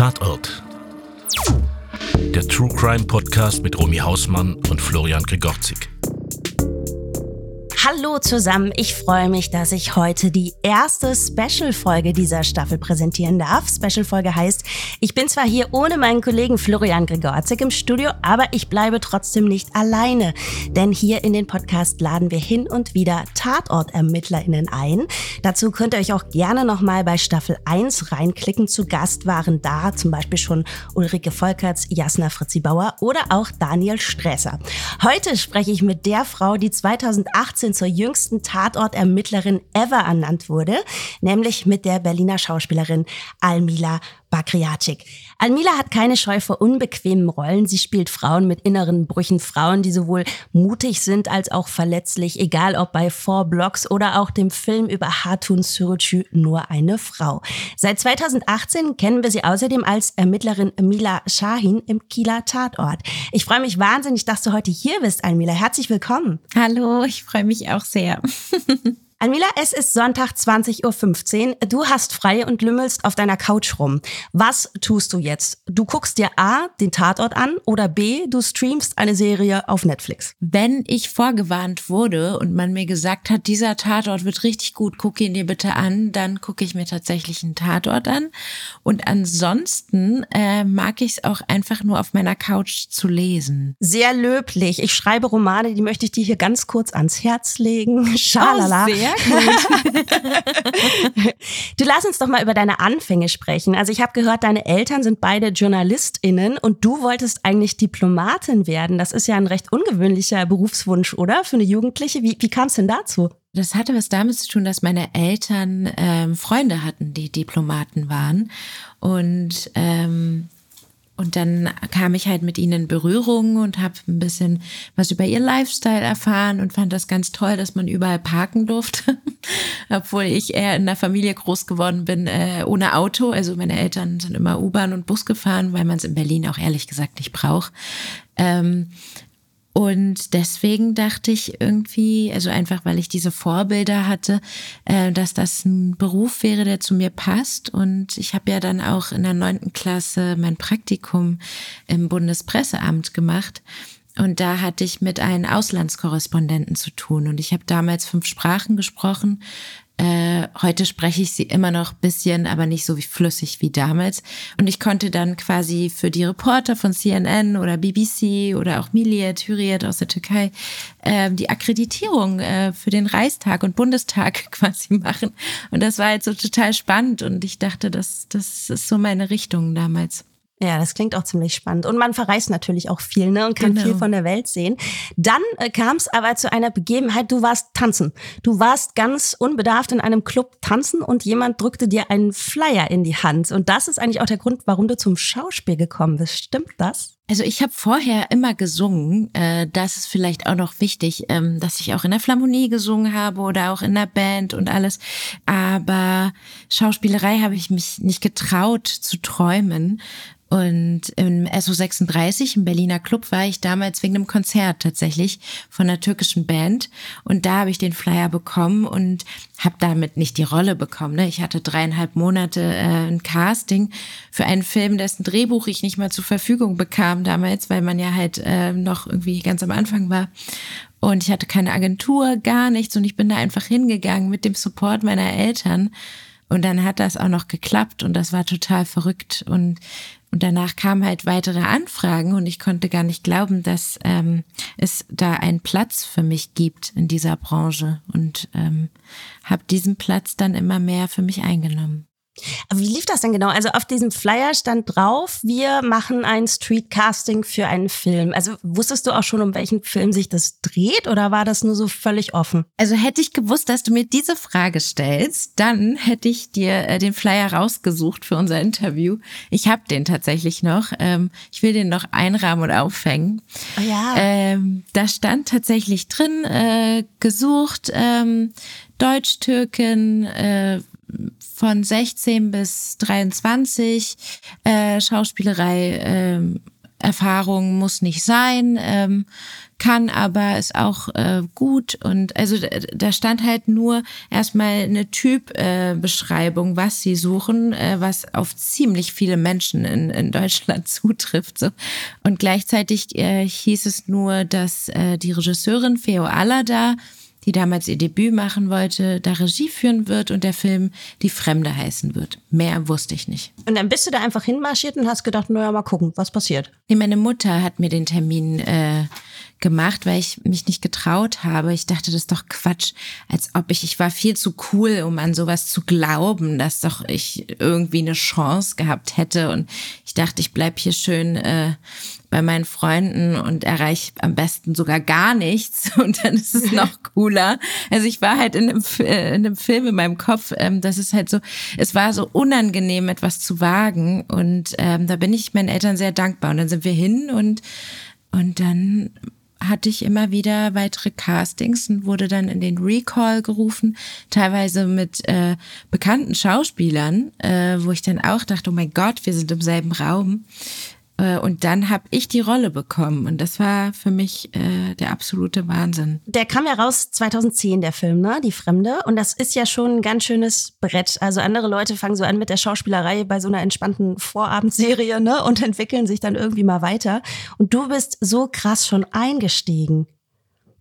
Tatort. Der True Crime Podcast mit Romy Hausmann und Florian Gregorzik. Hallo zusammen, ich freue mich, dass ich heute die erste Special-Folge dieser Staffel präsentieren darf. Special-Folge heißt, ich bin zwar hier ohne meinen Kollegen Florian Gregorzik im Studio, aber ich bleibe trotzdem nicht alleine. Denn hier in den Podcast laden wir hin und wieder Tatortermittlerinnen ein. Dazu könnt ihr euch auch gerne nochmal bei Staffel 1 reinklicken. Zu Gast waren da zum Beispiel schon Ulrike Volkerts, Jasna Fritzi Bauer oder auch Daniel Stresser. Heute spreche ich mit der Frau, die 2018 2019 zur jüngsten Tatortermittlerin ever ernannt wurde, nämlich mit der Berliner Schauspielerin Almila Bakriacik. Almila hat keine Scheu vor unbequemen Rollen. Sie spielt Frauen mit inneren Brüchen, Frauen, die sowohl mutig sind als auch verletzlich, egal ob bei Four Blocks oder auch dem Film über Hatun Sürücü Nur eine Frau. Seit 2018 kennen wir sie außerdem als Ermittlerin Mila Shahin im Kieler Tatort. Ich freue mich wahnsinnig, dass du heute hier bist, Almila. Herzlich willkommen. Hallo, ich freue mich auch sehr. Almila, es ist Sonntag 20.15 Uhr. Du hast frei und lümmelst auf deiner Couch rum. Was tust du jetzt? Du guckst dir A, den Tatort an oder B, du streamst eine Serie auf Netflix. Wenn ich vorgewarnt wurde und man mir gesagt hat, dieser Tatort wird richtig gut, guck ihn dir bitte an, dann gucke ich mir tatsächlich einen Tatort an. Und ansonsten äh, mag ich es auch einfach nur auf meiner Couch zu lesen. Sehr löblich. Ich schreibe Romane, die möchte ich dir hier ganz kurz ans Herz legen. Schalala. Oh, du lass uns doch mal über deine Anfänge sprechen. Also ich habe gehört, deine Eltern sind beide JournalistInnen und du wolltest eigentlich Diplomatin werden. Das ist ja ein recht ungewöhnlicher Berufswunsch, oder? Für eine Jugendliche. Wie, wie kam es denn dazu? Das hatte was damit zu tun, dass meine Eltern ähm, Freunde hatten, die Diplomaten waren. Und ähm, und dann kam ich halt mit ihnen in Berührung und habe ein bisschen was über ihr Lifestyle erfahren und fand das ganz toll, dass man überall parken durfte. Obwohl ich eher in einer Familie groß geworden bin äh, ohne Auto. Also meine Eltern sind immer U-Bahn und Bus gefahren, weil man es in Berlin auch ehrlich gesagt nicht braucht. Ähm, und deswegen dachte ich irgendwie, also einfach weil ich diese Vorbilder hatte, äh, dass das ein Beruf wäre, der zu mir passt. Und ich habe ja dann auch in der neunten Klasse mein Praktikum im Bundespresseamt gemacht. Und da hatte ich mit einem Auslandskorrespondenten zu tun. Und ich habe damals fünf Sprachen gesprochen, äh, heute spreche ich sie immer noch bisschen, aber nicht so flüssig wie damals. Und ich konnte dann quasi für die Reporter von CNN oder BBC oder auch Milliyet, Hürriyet aus der Türkei äh, die Akkreditierung äh, für den Reichstag und Bundestag quasi machen. Und das war jetzt so total spannend und ich dachte, das, das ist so meine Richtung damals. Ja, das klingt auch ziemlich spannend. Und man verreist natürlich auch viel ne, und kann genau. viel von der Welt sehen. Dann äh, kam es aber zu einer Begebenheit, du warst tanzen. Du warst ganz unbedarft in einem Club tanzen und jemand drückte dir einen Flyer in die Hand. Und das ist eigentlich auch der Grund, warum du zum Schauspiel gekommen bist. Stimmt das? Also ich habe vorher immer gesungen. Äh, das ist vielleicht auch noch wichtig, ähm, dass ich auch in der Flamonie gesungen habe oder auch in der Band und alles. Aber Schauspielerei habe ich mich nicht getraut zu träumen. Und im SO36, im Berliner Club, war ich damals wegen einem Konzert tatsächlich von einer türkischen Band. Und da habe ich den Flyer bekommen und habe damit nicht die Rolle bekommen. Ne? Ich hatte dreieinhalb Monate äh, ein Casting für einen Film, dessen Drehbuch ich nicht mal zur Verfügung bekam damals, weil man ja halt äh, noch irgendwie ganz am Anfang war. Und ich hatte keine Agentur, gar nichts. Und ich bin da einfach hingegangen mit dem Support meiner Eltern. Und dann hat das auch noch geklappt und das war total verrückt. Und und danach kamen halt weitere Anfragen und ich konnte gar nicht glauben, dass ähm, es da einen Platz für mich gibt in dieser Branche und ähm, habe diesen Platz dann immer mehr für mich eingenommen. Wie lief das denn genau? Also auf diesem Flyer stand drauf, wir machen ein Streetcasting für einen Film. Also wusstest du auch schon, um welchen Film sich das dreht oder war das nur so völlig offen? Also hätte ich gewusst, dass du mir diese Frage stellst, dann hätte ich dir äh, den Flyer rausgesucht für unser Interview. Ich habe den tatsächlich noch. Ähm, ich will den noch einrahmen und aufhängen. Oh ja. Ähm, da stand tatsächlich drin, äh, gesucht, ähm, Deutsch-Türkin, äh, von 16 bis 23, äh, Schauspielerei, äh, Erfahrung muss nicht sein, ähm, kann aber ist auch äh, gut und also da stand halt nur erstmal eine Typbeschreibung, äh, was sie suchen, äh, was auf ziemlich viele Menschen in, in Deutschland zutrifft. So. Und gleichzeitig äh, hieß es nur, dass äh, die Regisseurin Feo Alada die damals ihr Debüt machen wollte, da Regie führen wird und der Film Die Fremde heißen wird. Mehr wusste ich nicht. Und dann bist du da einfach hinmarschiert und hast gedacht, naja, mal gucken, was passiert. Nee, meine Mutter hat mir den Termin äh, gemacht, weil ich mich nicht getraut habe. Ich dachte, das ist doch Quatsch, als ob ich, ich war viel zu cool, um an sowas zu glauben, dass doch ich irgendwie eine Chance gehabt hätte. Und ich dachte, ich bleib hier schön äh, bei meinen Freunden und erreiche am besten sogar gar nichts und dann ist es noch cooler. Also ich war halt in einem, äh, in einem Film in meinem Kopf, ähm, das ist halt so, es war so unangenehm, etwas zu wagen und ähm, da bin ich meinen Eltern sehr dankbar und dann sind wir hin und und dann hatte ich immer wieder weitere Castings und wurde dann in den Recall gerufen, teilweise mit äh, bekannten Schauspielern, äh, wo ich dann auch dachte, oh mein Gott, wir sind im selben Raum. Äh, und dann habe ich die Rolle bekommen und das war für mich äh, der absolute Wahnsinn. Der kam ja raus 2010, der Film, ne? Die Fremde. Und das ist ja schon ein ganz schönes Brett. Also andere Leute fangen so an mit der Schauspielerei bei so einer entspannten Vorabendserie, ne? Und entwickeln sich dann irgendwie mal weiter. Und du bist so krass schon eingestiegen.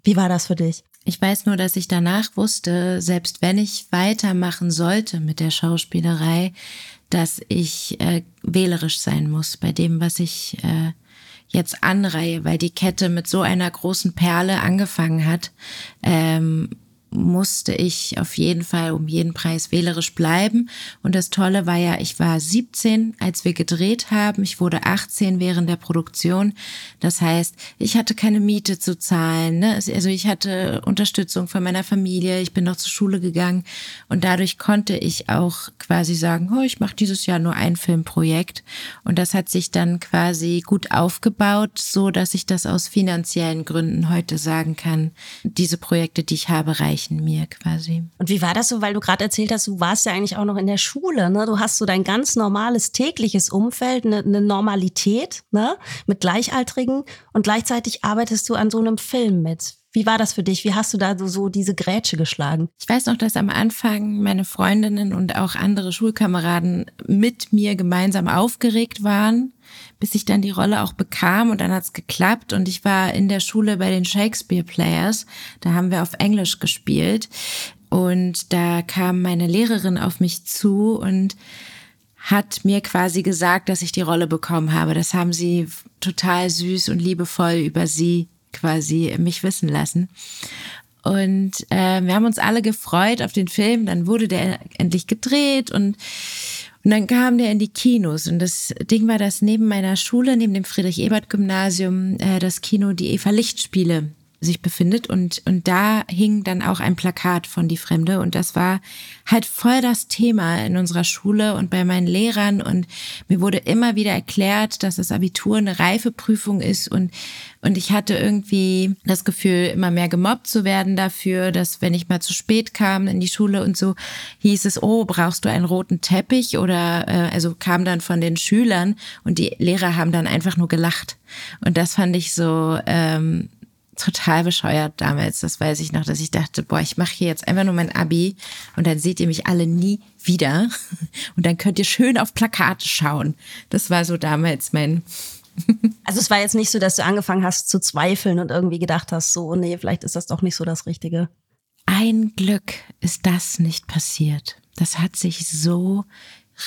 Wie war das für dich? Ich weiß nur, dass ich danach wusste, selbst wenn ich weitermachen sollte mit der Schauspielerei, dass ich äh, wählerisch sein muss bei dem, was ich äh, jetzt anreihe, weil die Kette mit so einer großen Perle angefangen hat. Ähm, musste ich auf jeden Fall um jeden Preis wählerisch bleiben. Und das Tolle war ja, ich war 17, als wir gedreht haben. Ich wurde 18 während der Produktion. Das heißt, ich hatte keine Miete zu zahlen. Ne? Also ich hatte Unterstützung von meiner Familie. Ich bin noch zur Schule gegangen. Und dadurch konnte ich auch quasi sagen, oh, ich mache dieses Jahr nur ein Filmprojekt. Und das hat sich dann quasi gut aufgebaut, so dass ich das aus finanziellen Gründen heute sagen kann. Diese Projekte, die ich habe, reichen gleichen mir quasi. Und wie war das so, weil du gerade erzählt hast, du warst ja eigentlich auch noch in der Schule, ne? Du hast so dein ganz normales tägliches Umfeld, eine, eine Normalität, ne? Mit Gleichaltrigen und gleichzeitig arbeitest du an so einem Film mit. Wie war das für dich? Wie hast du da so, so diese Grätsche geschlagen? Ich weiß noch, dass am Anfang meine Freundinnen und auch andere Schulkameraden mit mir gemeinsam aufgeregt waren, bis ich dann die Rolle auch bekam und dann hat's geklappt und ich war in der Schule bei den Shakespeare Players, da haben wir auf Englisch gespielt und da kam meine Lehrerin auf mich zu und hat mir quasi gesagt, dass ich die Rolle bekommen habe. Das haben sie total süß und liebevoll über sie quasi mich wissen lassen. Und äh, wir haben uns alle gefreut auf den Film. Dann wurde der endlich gedreht und, und dann kam der in die Kinos. Und das Ding war, dass neben meiner Schule, neben dem Friedrich-Ebert-Gymnasium, äh, das Kino die Eva Licht-Spiele sich befindet. Und, und da hing dann auch ein Plakat von Die Fremde. Und das war halt voll das Thema in unserer Schule und bei meinen Lehrern. Und mir wurde immer wieder erklärt, dass das Abitur eine Reifeprüfung ist. Und, und ich hatte irgendwie das Gefühl, immer mehr gemobbt zu werden dafür, dass wenn ich mal zu spät kam in die Schule und so, hieß es, oh, brauchst du einen roten Teppich? Oder äh, also kam dann von den Schülern und die Lehrer haben dann einfach nur gelacht. Und das fand ich so ähm, total bescheuert damals. Das weiß ich noch, dass ich dachte, boah, ich mache hier jetzt einfach nur mein Abi und dann seht ihr mich alle nie wieder und dann könnt ihr schön auf Plakate schauen. Das war so damals mein. also es war jetzt nicht so, dass du angefangen hast zu zweifeln und irgendwie gedacht hast, so, nee, vielleicht ist das doch nicht so das Richtige. Ein Glück ist das nicht passiert. Das hat sich so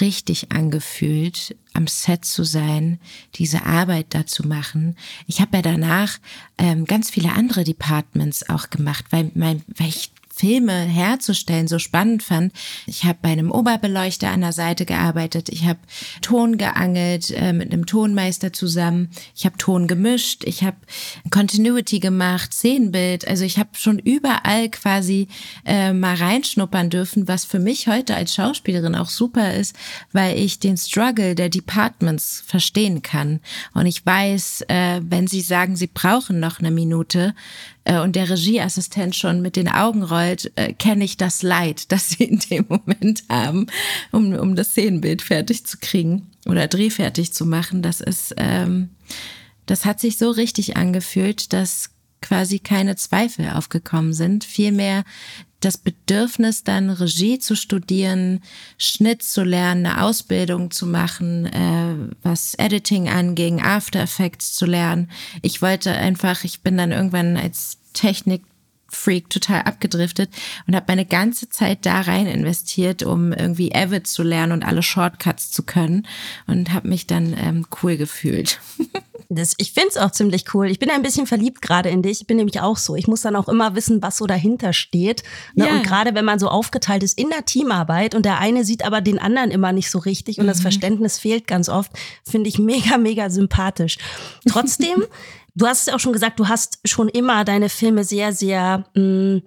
richtig angefühlt, am Set zu sein, diese Arbeit da zu machen. Ich habe ja danach ähm, ganz viele andere Departments auch gemacht, weil, mein, weil ich Filme herzustellen so spannend fand. Ich habe bei einem Oberbeleuchter an der Seite gearbeitet. Ich habe Ton geangelt äh, mit einem Tonmeister zusammen. Ich habe Ton gemischt. Ich habe Continuity gemacht, Szenenbild. Also ich habe schon überall quasi äh, mal reinschnuppern dürfen, was für mich heute als Schauspielerin auch super ist, weil ich den Struggle der Departments verstehen kann. Und ich weiß, äh, wenn sie sagen, sie brauchen noch eine Minute, äh, und der Regieassistent schon mit den Augen rollt, äh, kenne ich das Leid, das sie in dem Moment haben, um, um das Szenenbild fertig zu kriegen oder drehfertig zu machen. Das ist, ähm, das hat sich so richtig angefühlt, dass quasi keine Zweifel aufgekommen sind. Vielmehr das Bedürfnis, dann Regie zu studieren, Schnitt zu lernen, eine Ausbildung zu machen, äh, was Editing anging, After Effects zu lernen. Ich wollte einfach, ich bin dann irgendwann als Technik Freak total abgedriftet und habe meine ganze Zeit da rein investiert, um irgendwie Avid zu lernen und alle Shortcuts zu können und habe mich dann ähm, cool gefühlt. Das, ich finde es auch ziemlich cool. Ich bin ein bisschen verliebt gerade in dich. Ich bin nämlich auch so. Ich muss dann auch immer wissen, was so dahinter steht. Ne? Ja. Und gerade wenn man so aufgeteilt ist in der Teamarbeit und der eine sieht aber den anderen immer nicht so richtig und mhm. das Verständnis fehlt ganz oft, finde ich mega, mega sympathisch. Trotzdem Du hast es auch schon gesagt, du hast schon immer deine Filme sehr, sehr, mh, mm,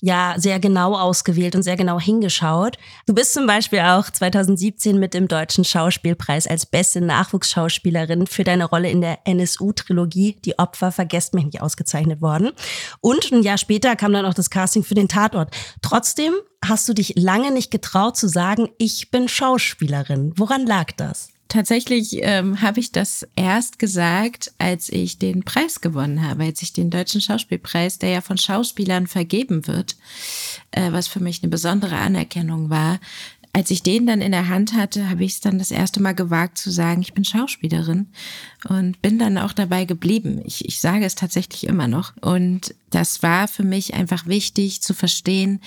ja, sehr genau ausgewählt und sehr genau hingeschaut. Du bist zum Beispiel auch 2017 mit dem Deutschen Schauspielpreis als beste Nachwuchsschauspielerin für deine Rolle in der NSU-Trilogie Die Opfer vergesst mich nicht ausgezeichnet worden. Und ein Jahr später kam dann auch das Casting für den Tatort. Trotzdem hast du dich lange nicht getraut zu sagen, ich bin Schauspielerin. Woran lag das? Tatsächlich ähm, habe ich das erst gesagt, als ich den Preis gewonnen habe, als ich den Deutschen Schauspielpreis, der ja von Schauspielern vergeben wird, äh, was für mich eine besondere Anerkennung war. Als ich den dann in der Hand hatte, habe ich es dann das erste Mal gewagt zu sagen, ich bin Schauspielerin und bin dann auch dabei geblieben. Ich, ich sage es tatsächlich immer noch. Und das war für mich einfach wichtig zu verstehen,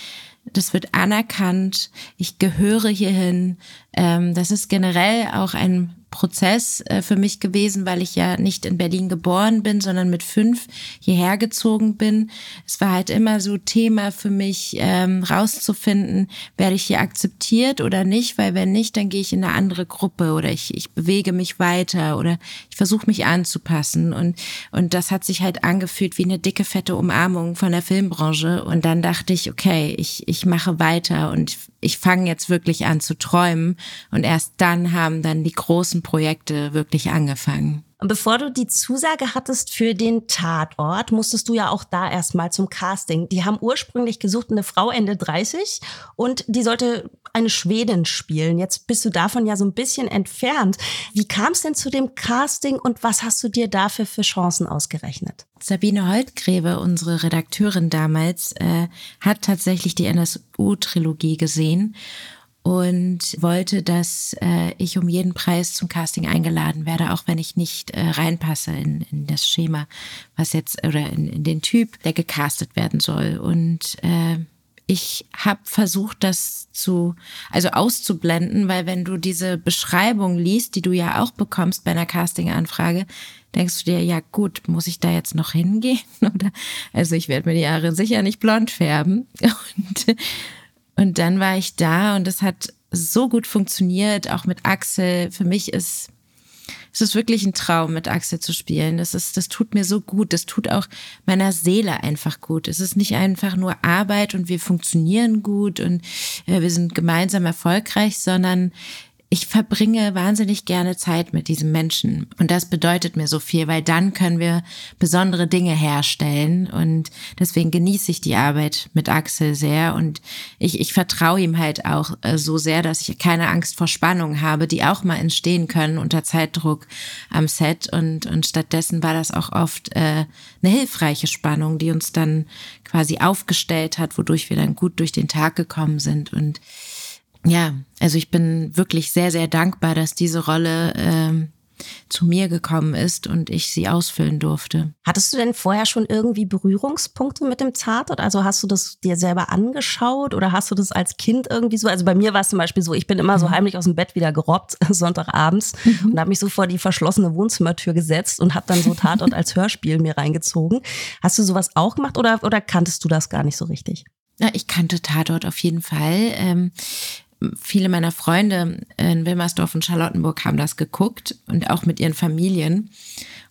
das wird anerkannt, ich gehöre hierhin. Ähm, das ist generell auch ein Prozess äh, für mich gewesen, weil ich ja nicht in Berlin geboren bin, sondern mit fünf hierher gezogen bin. Es war halt immer so Thema für mich, ähm, rauszufinden, werde ich hier akzeptiert oder nicht, weil wenn nicht, dann gehe ich in eine andere Gruppe oder ich, ich bewege mich weiter oder ich versuche mich anzupassen. Und, und das hat sich halt angefühlt wie eine dicke, fette Umarmung von der Filmbranche. Und dann dachte ich, okay, ich, ich mache weiter und ich fange jetzt wirklich an zu träumen. Und erst dann haben dann die großen Projekte wirklich angefangen. Und bevor du die Zusage hattest für den Tatort, musstest du ja auch da erstmal zum Casting. Die haben ursprünglich gesucht eine Frau Ende 30 und die sollte eine Schwedin spielen. Jetzt bist du davon ja so ein bisschen entfernt. Wie kam es denn zu dem Casting und was hast du dir dafür für Chancen ausgerechnet? Sabine Holtgräbe, unsere Redakteurin damals, äh, hat tatsächlich die NSU-Trilogie gesehen und wollte, dass äh, ich um jeden Preis zum Casting eingeladen werde, auch wenn ich nicht äh, reinpasse in, in das Schema, was jetzt oder in, in den Typ, der gecastet werden soll. Und äh, ich habe versucht, das zu, also auszublenden, weil wenn du diese Beschreibung liest, die du ja auch bekommst bei einer Casting-Anfrage, denkst du dir, ja gut, muss ich da jetzt noch hingehen? Oder also ich werde mir die Haare sicher nicht blond färben. Und und dann war ich da und es hat so gut funktioniert, auch mit Axel. Für mich ist es ist wirklich ein Traum, mit Axel zu spielen. Das ist, das tut mir so gut. Das tut auch meiner Seele einfach gut. Es ist nicht einfach nur Arbeit und wir funktionieren gut und äh, wir sind gemeinsam erfolgreich, sondern ich verbringe wahnsinnig gerne Zeit mit diesem Menschen. Und das bedeutet mir so viel, weil dann können wir besondere Dinge herstellen. Und deswegen genieße ich die Arbeit mit Axel sehr. Und ich, ich vertraue ihm halt auch äh, so sehr, dass ich keine Angst vor Spannungen habe, die auch mal entstehen können unter Zeitdruck am Set. Und, und stattdessen war das auch oft äh, eine hilfreiche Spannung, die uns dann quasi aufgestellt hat, wodurch wir dann gut durch den Tag gekommen sind. Und ja, also ich bin wirklich sehr, sehr dankbar, dass diese Rolle ähm, zu mir gekommen ist und ich sie ausfüllen durfte. Hattest du denn vorher schon irgendwie Berührungspunkte mit dem Tatort? Also hast du das dir selber angeschaut oder hast du das als Kind irgendwie so? Also bei mir war es zum Beispiel so, ich bin immer so mhm. heimlich aus dem Bett wieder gerobbt, Sonntagabends, mhm. und habe mich so vor die verschlossene Wohnzimmertür gesetzt und habe dann so Tatort als Hörspiel mir reingezogen. Hast du sowas auch gemacht oder, oder kanntest du das gar nicht so richtig? Ja, ich kannte Tatort auf jeden Fall. Ähm, viele meiner Freunde in Wilmersdorf und Charlottenburg haben das geguckt und auch mit ihren Familien.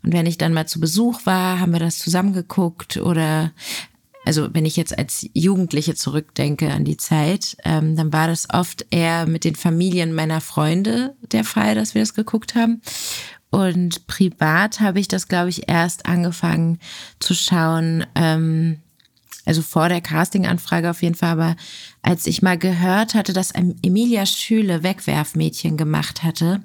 Und wenn ich dann mal zu Besuch war, haben wir das zusammen geguckt oder also wenn ich jetzt als Jugendliche zurückdenke an die Zeit, ähm, dann war das oft eher mit den Familien meiner Freunde der Fall, dass wir das geguckt haben. Und privat habe ich das, glaube ich, erst angefangen zu schauen, ähm, also vor der Casting-Anfrage auf jeden Fall, aber als ich mal gehört hatte, dass Emilia Schüle Wegwerfmädchen gemacht hatte,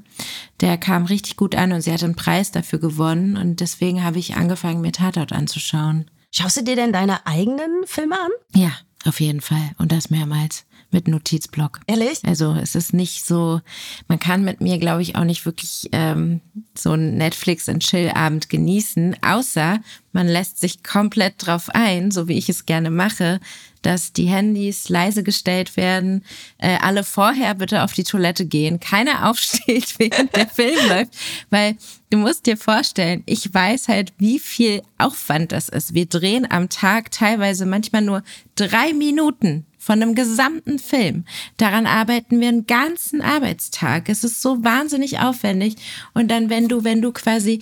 der kam richtig gut an und sie hat einen Preis dafür gewonnen und deswegen habe ich angefangen, mir Tatort anzuschauen. Schaust du dir denn deine eigenen Filme an? Ja, auf jeden Fall und das mehrmals mit Notizblock. Ehrlich? Also es ist nicht so, man kann mit mir, glaube ich, auch nicht wirklich ähm, so einen Netflix- und Chill-Abend genießen, außer man lässt sich komplett drauf ein, so wie ich es gerne mache, dass die Handys leise gestellt werden, äh, alle vorher bitte auf die Toilette gehen, keiner aufsteht, während der Film läuft, weil du musst dir vorstellen, ich weiß halt, wie viel Aufwand das ist. Wir drehen am Tag teilweise manchmal nur drei Minuten von einem gesamten Film. Daran arbeiten wir einen ganzen Arbeitstag. Es ist so wahnsinnig aufwendig. Und dann, wenn du, wenn du quasi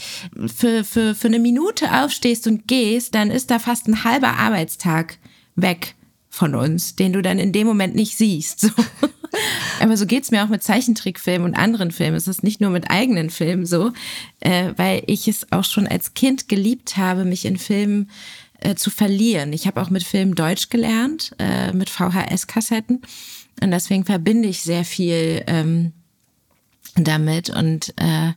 für, für, für eine Minute aufstehst und gehst, dann ist da fast ein halber Arbeitstag weg von uns, den du dann in dem Moment nicht siehst. So. Aber so geht's mir auch mit Zeichentrickfilmen und anderen Filmen. Es ist nicht nur mit eigenen Filmen so, äh, weil ich es auch schon als Kind geliebt habe, mich in Filmen äh, zu verlieren. Ich habe auch mit Filmen Deutsch gelernt, äh, mit VHS-Kassetten. Und deswegen verbinde ich sehr viel ähm, damit. Und äh,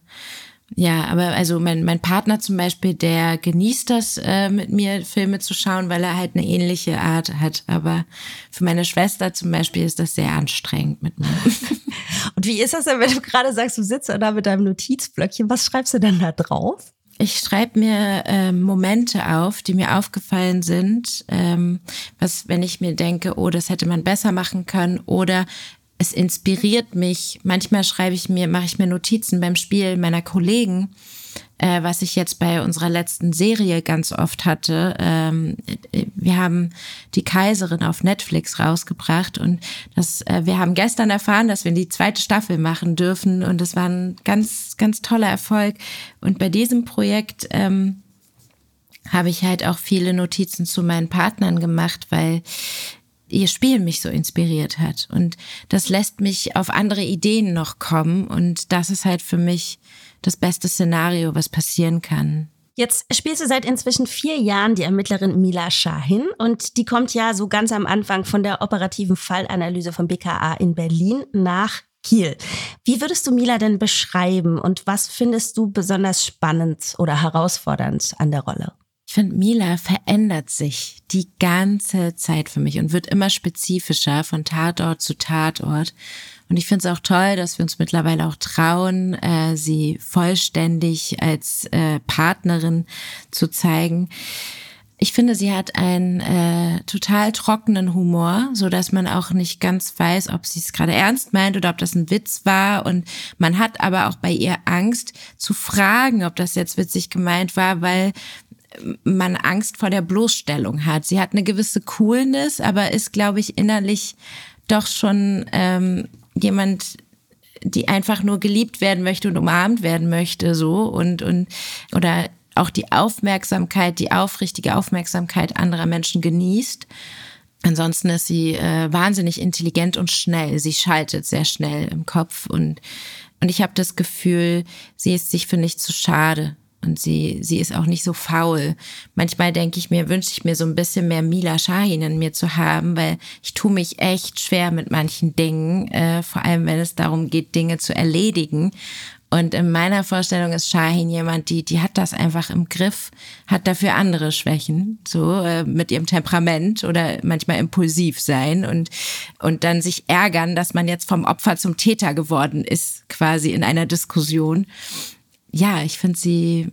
ja, aber also mein, mein Partner zum Beispiel, der genießt das, äh, mit mir Filme zu schauen, weil er halt eine ähnliche Art hat. Aber für meine Schwester zum Beispiel ist das sehr anstrengend mit mir. Und wie ist das denn, wenn du gerade sagst, du sitzt da mit deinem Notizblöckchen? Was schreibst du denn da drauf? Ich schreibe mir ähm, Momente auf, die mir aufgefallen sind, ähm, was, wenn ich mir denke, oh, das hätte man besser machen können oder es inspiriert mich. Manchmal schreibe ich mir, mache ich mir Notizen beim Spiel meiner Kollegen, äh, was ich jetzt bei unserer letzten Serie ganz oft hatte. Ähm, wir haben die Kaiserin auf Netflix rausgebracht und das, äh, wir haben gestern erfahren, dass wir die zweite Staffel machen dürfen und das war ein ganz, ganz toller Erfolg. Und bei diesem Projekt ähm, habe ich halt auch viele Notizen zu meinen Partnern gemacht, weil ihr Spiel mich so inspiriert hat. Und das lässt mich auf andere Ideen noch kommen. Und das ist halt für mich das beste Szenario, was passieren kann. Jetzt spielst du seit inzwischen vier Jahren die Ermittlerin Mila Shahin und die kommt ja so ganz am Anfang von der operativen Fallanalyse vom BKA in Berlin nach Kiel. Wie würdest du Mila denn beschreiben und was findest du besonders spannend oder herausfordernd an der Rolle? Ich finde, Mila verändert sich die ganze Zeit für mich und wird immer spezifischer von Tatort zu Tatort. Und ich finde es auch toll, dass wir uns mittlerweile auch trauen, äh, sie vollständig als äh, Partnerin zu zeigen. Ich finde, sie hat einen äh, total trockenen Humor, so dass man auch nicht ganz weiß, ob sie es gerade ernst meint oder ob das ein Witz war. Und man hat aber auch bei ihr Angst zu fragen, ob das jetzt witzig gemeint war, weil man Angst vor der Bloßstellung hat. Sie hat eine gewisse Coolness, aber ist, glaube ich, innerlich doch schon ähm, jemand, die einfach nur geliebt werden möchte und umarmt werden möchte, so und und oder auch die Aufmerksamkeit, die aufrichtige Aufmerksamkeit anderer Menschen genießt. Ansonsten ist sie äh, wahnsinnig intelligent und schnell. Sie schaltet sehr schnell im Kopf und und ich habe das Gefühl, sie ist sich für nichts zu schade und sie, sie ist auch nicht so faul. Manchmal denke ich mir, wünsche ich mir so ein bisschen mehr Mila Shahin in mir zu haben, weil ich tue mich echt schwer mit manchen Dingen, äh, vor allem wenn es darum geht, Dinge zu erledigen. Und in meiner Vorstellung ist Shahin jemand, die, die hat das einfach im Griff, hat dafür andere Schwächen, so äh, mit ihrem Temperament oder manchmal impulsiv sein und, und dann sich ärgern, dass man jetzt vom Opfer zum Täter geworden ist, quasi in einer Diskussion ja, ich finde sie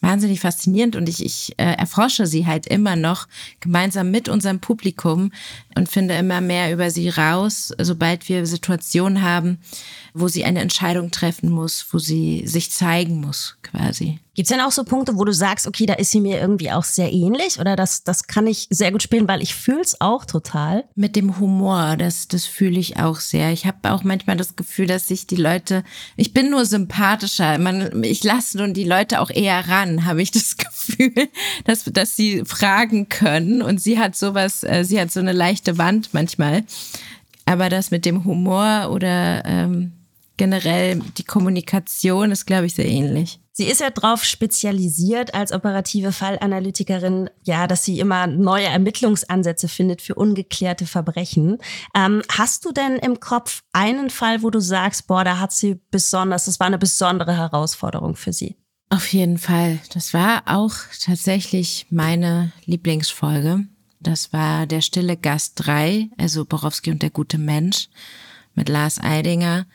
wahnsinnig faszinierend und ich, ich äh, erforsche sie halt immer noch gemeinsam mit unserem Publikum und finde immer mehr über sie raus, sobald wir Situationen haben, wo sie eine Entscheidung treffen muss, wo sie sich zeigen muss, quasi. Gibt es denn auch so Punkte, wo du sagst, okay, da ist sie mir irgendwie auch sehr ähnlich oder das, das kann ich sehr gut spielen, weil ich fühle es auch total? Mit dem Humor, das, das fühle ich auch sehr. Ich habe auch manchmal das Gefühl, dass sich die Leute, ich bin nur sympathischer, man, ich lasse nun die Leute auch eher ran, habe ich das Gefühl, dass, dass sie fragen können und sie hat sowas, äh, sie hat so eine leichte Wand manchmal. Aber das mit dem Humor oder ähm, generell die Kommunikation ist, glaube ich, sehr ähnlich. Sie ist ja darauf spezialisiert als operative Fallanalytikerin, ja, dass sie immer neue Ermittlungsansätze findet für ungeklärte Verbrechen. Ähm, hast du denn im Kopf einen Fall, wo du sagst, boah, da hat sie besonders, das war eine besondere Herausforderung für sie? Auf jeden Fall. Das war auch tatsächlich meine Lieblingsfolge. Das war der stille Gast 3, also Borowski und der gute Mensch mit Lars Eidinger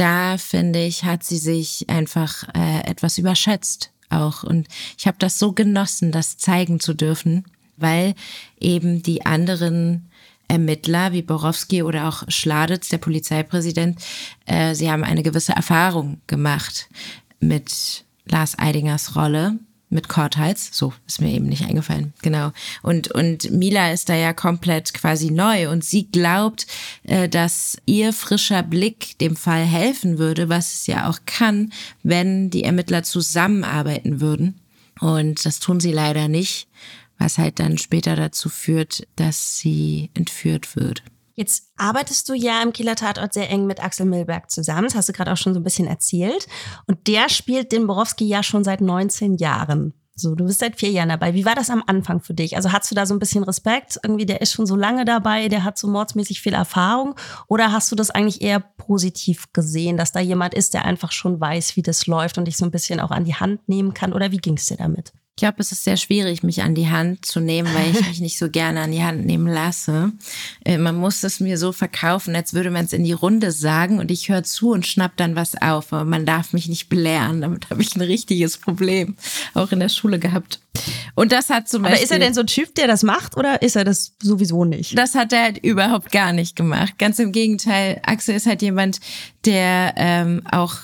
da finde ich, hat sie sich einfach äh, etwas überschätzt auch. Und ich habe das so genossen, das zeigen zu dürfen, weil eben die anderen Ermittler wie Borowski oder auch Schladitz, der Polizeipräsident, äh, sie haben eine gewisse Erfahrung gemacht mit Lars Eidingers Rolle mit Korthals. So, ist mir eben nicht eingefallen. Genau. Und, und Mila ist da ja komplett quasi neu und sie glaubt, äh, dass ihr frischer Blick dem Fall helfen würde, was es ja auch kann, wenn die Ermittler zusammenarbeiten würden. Und das tun sie leider nicht, was halt dann später dazu führt, dass sie entführt wird. Jetzt arbeitest du ja im Kieler Tatort sehr eng mit Axel Milberg zusammen. Das hast du gerade auch schon so ein bisschen erzählt. Und der spielt den Borowski ja schon seit 19 Jahren. So, du bist seit vier Jahren dabei. Wie war das am Anfang für dich? Also hast du da so ein bisschen Respekt? Irgendwie, der ist schon so lange dabei, der hat so mordsmäßig viel Erfahrung. Oder hast du das eigentlich eher positiv gesehen, dass da jemand ist, der einfach schon weiß, wie das läuft und dich so ein bisschen auch an die Hand nehmen kann? Oder wie ging es dir damit? Ich glaube, es ist sehr schwierig, mich an die Hand zu nehmen, weil ich mich nicht so gerne an die Hand nehmen lasse. Äh, man muss es mir so verkaufen, als würde man es in die Runde sagen und ich höre zu und schnapp dann was auf. Aber man darf mich nicht belehren. Damit habe ich ein richtiges Problem auch in der Schule gehabt. Und das hat zum Aber Beispiel. ist er denn so ein Typ, der das macht oder ist er das sowieso nicht? Das hat er halt überhaupt gar nicht gemacht. Ganz im Gegenteil. Axel ist halt jemand, der ähm, auch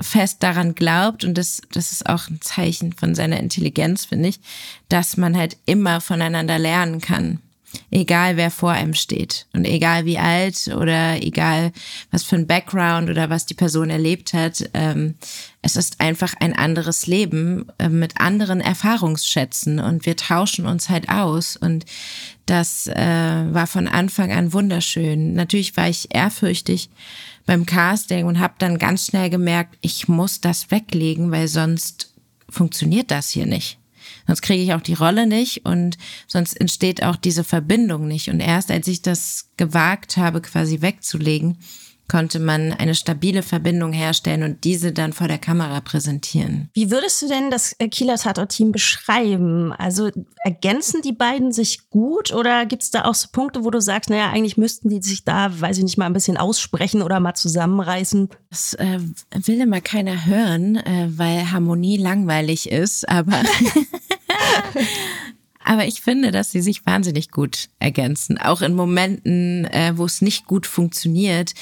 fest daran glaubt, und das, das ist auch ein Zeichen von seiner Intelligenz, finde ich, dass man halt immer voneinander lernen kann. Egal wer vor einem steht und egal wie alt oder egal was für ein Background oder was die Person erlebt hat, ähm, es ist einfach ein anderes Leben äh, mit anderen Erfahrungsschätzen und wir tauschen uns halt aus und das äh, war von Anfang an wunderschön. Natürlich war ich ehrfürchtig beim Casting und habe dann ganz schnell gemerkt, ich muss das weglegen, weil sonst funktioniert das hier nicht. Sonst kriege ich auch die Rolle nicht und sonst entsteht auch diese Verbindung nicht. Und erst als ich das gewagt habe, quasi wegzulegen, konnte man eine stabile Verbindung herstellen und diese dann vor der Kamera präsentieren. Wie würdest du denn das äh, Kieler Tatort-Team beschreiben? Also ergänzen die beiden sich gut oder gibt es da auch so Punkte, wo du sagst, naja, eigentlich müssten die sich da, weiß ich nicht, mal ein bisschen aussprechen oder mal zusammenreißen? Das äh, will immer keiner hören, äh, weil Harmonie langweilig ist, aber Aber ich finde, dass sie sich wahnsinnig gut ergänzen. Auch in Momenten, äh, wo es nicht gut funktioniert,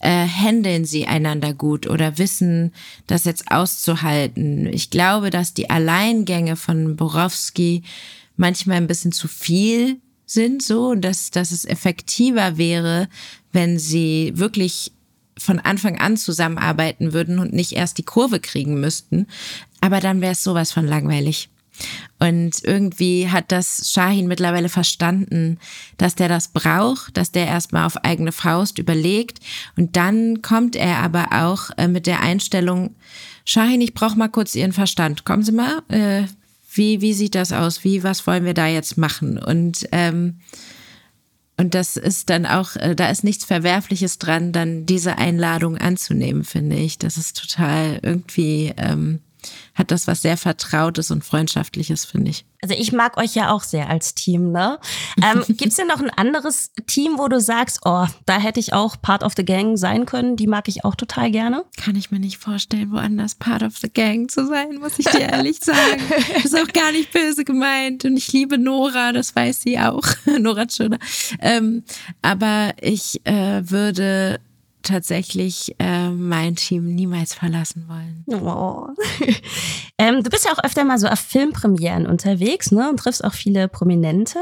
äh, handeln sie einander gut oder wissen, das jetzt auszuhalten. Ich glaube, dass die Alleingänge von Borowski manchmal ein bisschen zu viel sind, so, dass, dass es effektiver wäre, wenn sie wirklich von Anfang an zusammenarbeiten würden und nicht erst die Kurve kriegen müssten. Aber dann wäre es sowas von langweilig. Und irgendwie hat das Shahin mittlerweile verstanden, dass der das braucht, dass der erstmal auf eigene Faust überlegt. Und dann kommt er aber auch äh, mit der Einstellung, Shahin, ich brauche mal kurz Ihren Verstand. Kommen Sie mal, äh, wie, wie sieht das aus? Wie, was wollen wir da jetzt machen? Und, ähm, und das ist dann auch, äh, da ist nichts Verwerfliches dran, dann diese Einladung anzunehmen, finde ich. Das ist total irgendwie, ähm, hat das was sehr Vertrautes und Freundschaftliches, finde ich. Also ich mag euch ja auch sehr als Team, ne? Ähm, Gibt es denn noch ein anderes Team, wo du sagst, oh, da hätte ich auch Part of the Gang sein können? Die mag ich auch total gerne. Kann ich mir nicht vorstellen, woanders Part of the Gang zu sein, muss ich dir ehrlich sagen. Das ist auch gar nicht böse gemeint. Und ich liebe Nora, das weiß sie auch. Nora Tschöner. Ähm, aber ich äh, würde tatsächlich äh, mein Team niemals verlassen wollen. Oh. ähm, du bist ja auch öfter mal so auf Filmpremieren unterwegs ne, und triffst auch viele Prominente.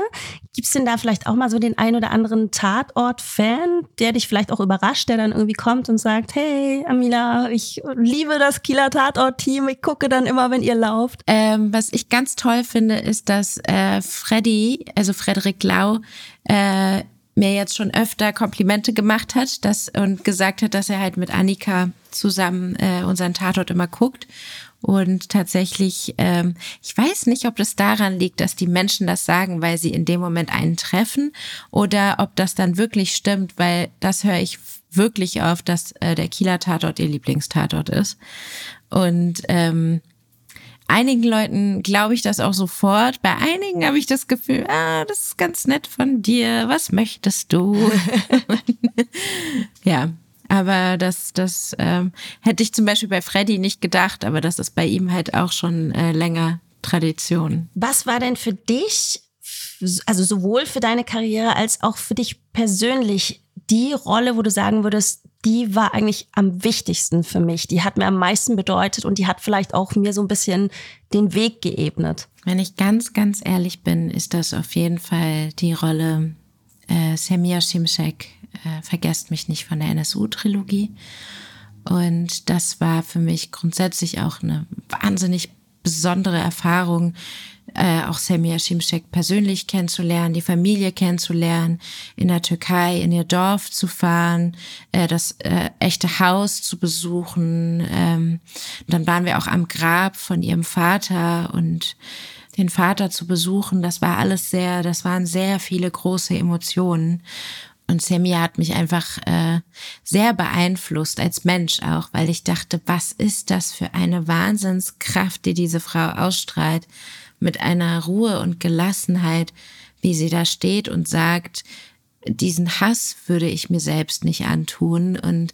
Gibt es denn da vielleicht auch mal so den ein oder anderen Tatort-Fan, der dich vielleicht auch überrascht, der dann irgendwie kommt und sagt, hey Amila, ich liebe das Kieler Tatort-Team, ich gucke dann immer, wenn ihr lauft. Ähm, was ich ganz toll finde, ist, dass äh, Freddy, also Frederik Lau, äh, mir jetzt schon öfter Komplimente gemacht hat dass, und gesagt hat, dass er halt mit Annika zusammen äh, unseren Tatort immer guckt. Und tatsächlich, ähm, ich weiß nicht, ob das daran liegt, dass die Menschen das sagen, weil sie in dem Moment einen treffen oder ob das dann wirklich stimmt, weil das höre ich wirklich auf, dass äh, der Kieler Tatort ihr Lieblingstatort ist. Und ähm, einigen Leuten glaube ich das auch sofort. Bei einigen habe ich das Gefühl, ah, das ist ganz nett von dir. Was möchtest du? ja, aber das, das ähm, hätte ich zum Beispiel bei Freddy nicht gedacht, aber das ist bei ihm halt auch schon äh, länger Tradition. Was war denn für dich, also sowohl für deine Karriere als auch für dich persönlich, die Rolle, wo du sagen würdest, die war eigentlich am wichtigsten für mich. Die hat mir am meisten bedeutet und die hat vielleicht auch mir so ein bisschen den Weg geebnet. Wenn ich ganz, ganz ehrlich bin, ist das auf jeden Fall die Rolle äh, Semir Şimşek äh, Vergesst mich nicht von der NSU-Trilogie. Und das war für mich grundsätzlich auch eine wahnsinnig besondere Erfahrung, äh, auch Semir Şimşek persönlich kennenzulernen, die Familie kennenzulernen, in der Türkei in ihr Dorf zu fahren, äh, das äh, echte Haus zu besuchen. Ähm, dann waren wir auch am Grab von ihrem Vater und den Vater zu besuchen. Das war alles sehr, das waren sehr viele große Emotionen. Und Semia hat mich einfach äh, sehr beeinflusst als Mensch auch, weil ich dachte, was ist das für eine Wahnsinnskraft, die diese Frau ausstrahlt, mit einer Ruhe und Gelassenheit, wie sie da steht und sagt, diesen Hass würde ich mir selbst nicht antun und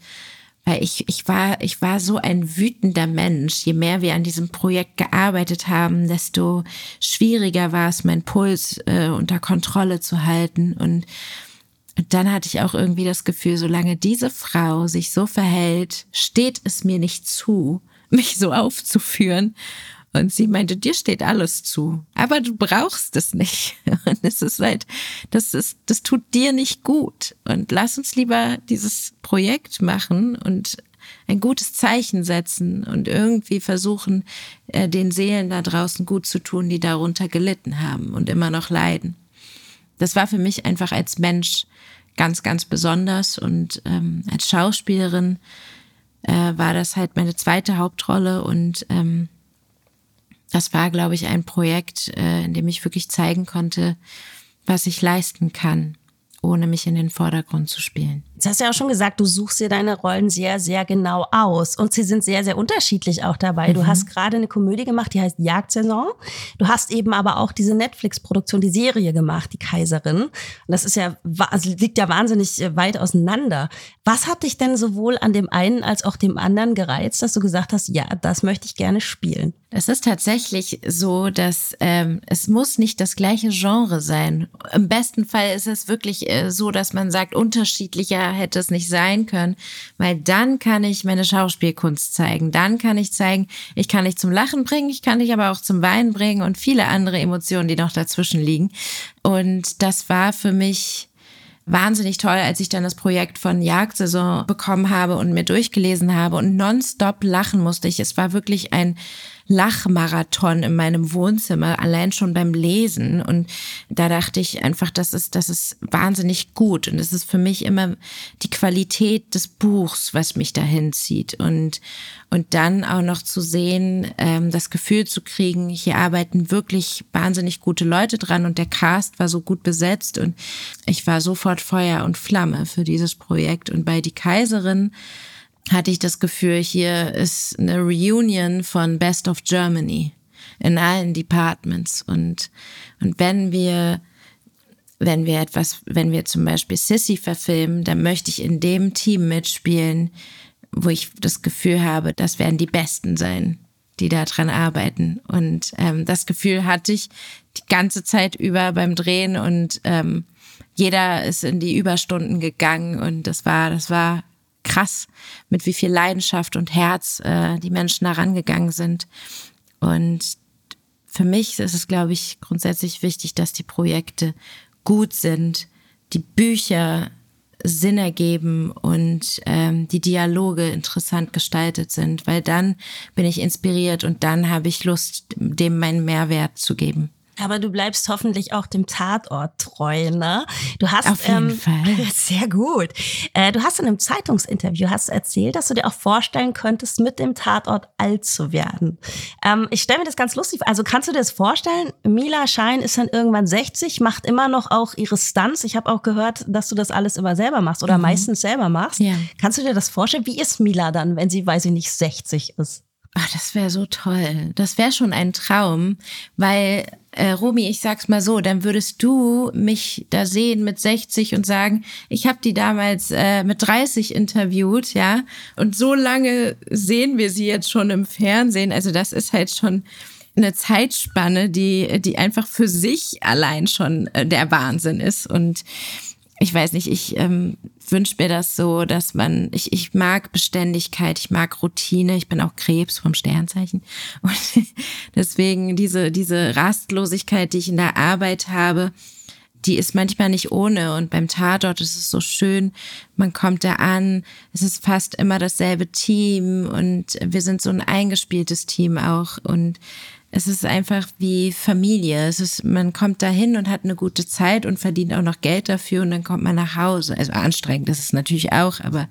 weil ich, ich war, ich war so ein wütender Mensch. Je mehr wir an diesem Projekt gearbeitet haben, desto schwieriger war es, meinen Puls äh, unter Kontrolle zu halten und und dann hatte ich auch irgendwie das Gefühl, solange diese Frau sich so verhält, steht es mir nicht zu, mich so aufzuführen. Und sie meinte, dir steht alles zu, aber du brauchst es nicht. Und es ist halt, das ist, das tut dir nicht gut. Und lass uns lieber dieses Projekt machen und ein gutes Zeichen setzen und irgendwie versuchen, äh, den Seelen da draußen gut zu tun, die darunter gelitten haben und immer noch leiden das war für mich einfach als Mensch ganz, ganz besonders und ähm, als Schauspielerin äh, war das halt meine zweite Hauptrolle und ähm, das war, glaube ich, ein Projekt, äh, in dem ich wirklich zeigen konnte, was ich leisten kann ohne mich in den Vordergrund zu spielen. Jetzt hast du ja auch schon gesagt, du suchst dir deine Rollen sehr, sehr genau aus. Und sie sind sehr, sehr unterschiedlich auch dabei. Mhm. Du hast gerade eine Komödie gemacht, die heißt Jagdsaison. Du hast eben aber auch diese Netflix-Produktion, die Serie gemacht, die Kaiserin. Und das ist ja, also liegt ja wahnsinnig äh, weit auseinander. Was hat dich denn sowohl an dem einen als auch dem anderen gereizt, dass du gesagt hast, ja, das möchte ich gerne spielen? Es ist tatsächlich so, dass ähm, es muss nicht das gleiche Genre sein. Im besten Fall ist es wirklich so, dass man sagt, unterschiedlicher hätte es nicht sein können, weil dann kann ich meine Schauspielkunst zeigen. Dann kann ich zeigen, ich kann dich zum Lachen bringen, ich kann dich aber auch zum Weinen bringen und viele andere Emotionen, die noch dazwischen liegen. Und das war für mich wahnsinnig toll, als ich dann das Projekt von Jagdsaison bekommen habe und mir durchgelesen habe und nonstop lachen musste ich. Es war wirklich ein Lachmarathon in meinem Wohnzimmer, allein schon beim Lesen. Und da dachte ich einfach, das ist, das ist wahnsinnig gut. Und es ist für mich immer die Qualität des Buchs, was mich dahin zieht. Und, und dann auch noch zu sehen, ähm, das Gefühl zu kriegen, hier arbeiten wirklich wahnsinnig gute Leute dran und der Cast war so gut besetzt und ich war sofort Feuer und Flamme für dieses Projekt. Und bei Die Kaiserin hatte ich das Gefühl, hier ist eine Reunion von Best of Germany in allen Departments. Und, und wenn wir, wenn wir etwas, wenn wir zum Beispiel Sissy verfilmen, dann möchte ich in dem Team mitspielen, wo ich das Gefühl habe, das werden die Besten sein, die da dran arbeiten. Und ähm, das Gefühl hatte ich die ganze Zeit über beim Drehen und ähm, jeder ist in die Überstunden gegangen und das war, das war krass, mit wie viel Leidenschaft und Herz äh, die Menschen da rangegangen sind. Und für mich ist es, glaube ich, grundsätzlich wichtig, dass die Projekte gut sind, die Bücher Sinn ergeben und ähm, die Dialoge interessant gestaltet sind, weil dann bin ich inspiriert und dann habe ich Lust, dem meinen Mehrwert zu geben. Aber du bleibst hoffentlich auch dem Tatort treu, ne? Du hast Auf jeden ähm, Fall. sehr gut. Äh, du hast in einem Zeitungsinterview hast erzählt, dass du dir auch vorstellen könntest, mit dem Tatort alt zu werden. Ähm, ich stelle mir das ganz lustig vor. Also kannst du dir das vorstellen? Mila Schein ist dann irgendwann 60, macht immer noch auch ihre Stunts. Ich habe auch gehört, dass du das alles immer selber machst oder meistens selber machst. Ja. Kannst du dir das vorstellen? Wie ist Mila dann, wenn sie, weiß ich nicht, 60 ist? Ach, das wäre so toll. Das wäre schon ein Traum, weil äh, Romy, ich sag's mal so, dann würdest du mich da sehen mit 60 und sagen, ich habe die damals äh, mit 30 interviewt, ja, und so lange sehen wir sie jetzt schon im Fernsehen. Also das ist halt schon eine Zeitspanne, die die einfach für sich allein schon äh, der Wahnsinn ist und ich weiß nicht, ich ähm, wünsche mir das so, dass man, ich, ich mag Beständigkeit, ich mag Routine, ich bin auch Krebs vom Sternzeichen. Und deswegen diese, diese Rastlosigkeit, die ich in der Arbeit habe, die ist manchmal nicht ohne. Und beim Tatort ist es so schön, man kommt da an, es ist fast immer dasselbe Team und wir sind so ein eingespieltes Team auch. Und es ist einfach wie Familie. Es ist, man kommt dahin und hat eine gute Zeit und verdient auch noch Geld dafür und dann kommt man nach Hause. Also anstrengend ist es natürlich auch, aber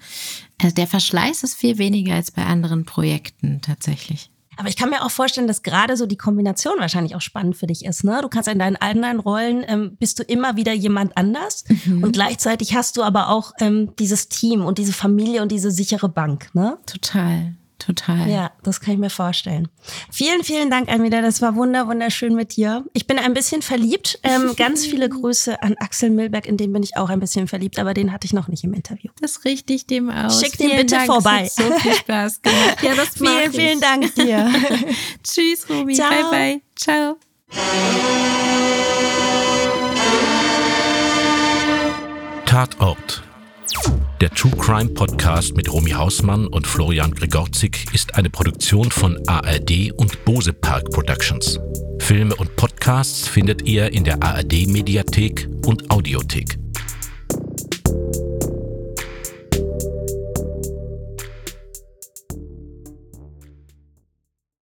also der Verschleiß ist viel weniger als bei anderen Projekten tatsächlich. Aber ich kann mir auch vorstellen, dass gerade so die Kombination wahrscheinlich auch spannend für dich ist. Ne? Du kannst in deinen anderen Rollen ähm, bist du immer wieder jemand anders Mhm. und gleichzeitig hast du aber auch ähm, dieses Team und diese Familie und diese sichere Bank. Ne? Total, total. Ja, das kann ich mir vorstellen. Vielen, vielen Dank, Almida. Das war wunder, wunderschön mit dir. Ich bin ein bisschen verliebt. Ähm, ganz viele Grüße an Axel Milberg, in den bin ich auch ein bisschen verliebt, aber den hatte ich noch nicht im Interview. Das richte ich dem aus. Schick den bitte Dank, vorbei. So viel Spaß gemacht. Ja, das Vielen, ich. vielen Dank dir. Tschüss, Romy. Ciao. Bye, bye. Ciao. Tatort. Der True Crime Podcast mit Romy Hausmann und Florian Gregorzik ist eine Produktion von ARD und Bose Park Productions. Filme und Podcasts findet ihr in der ARD Mediathek und Audiothek.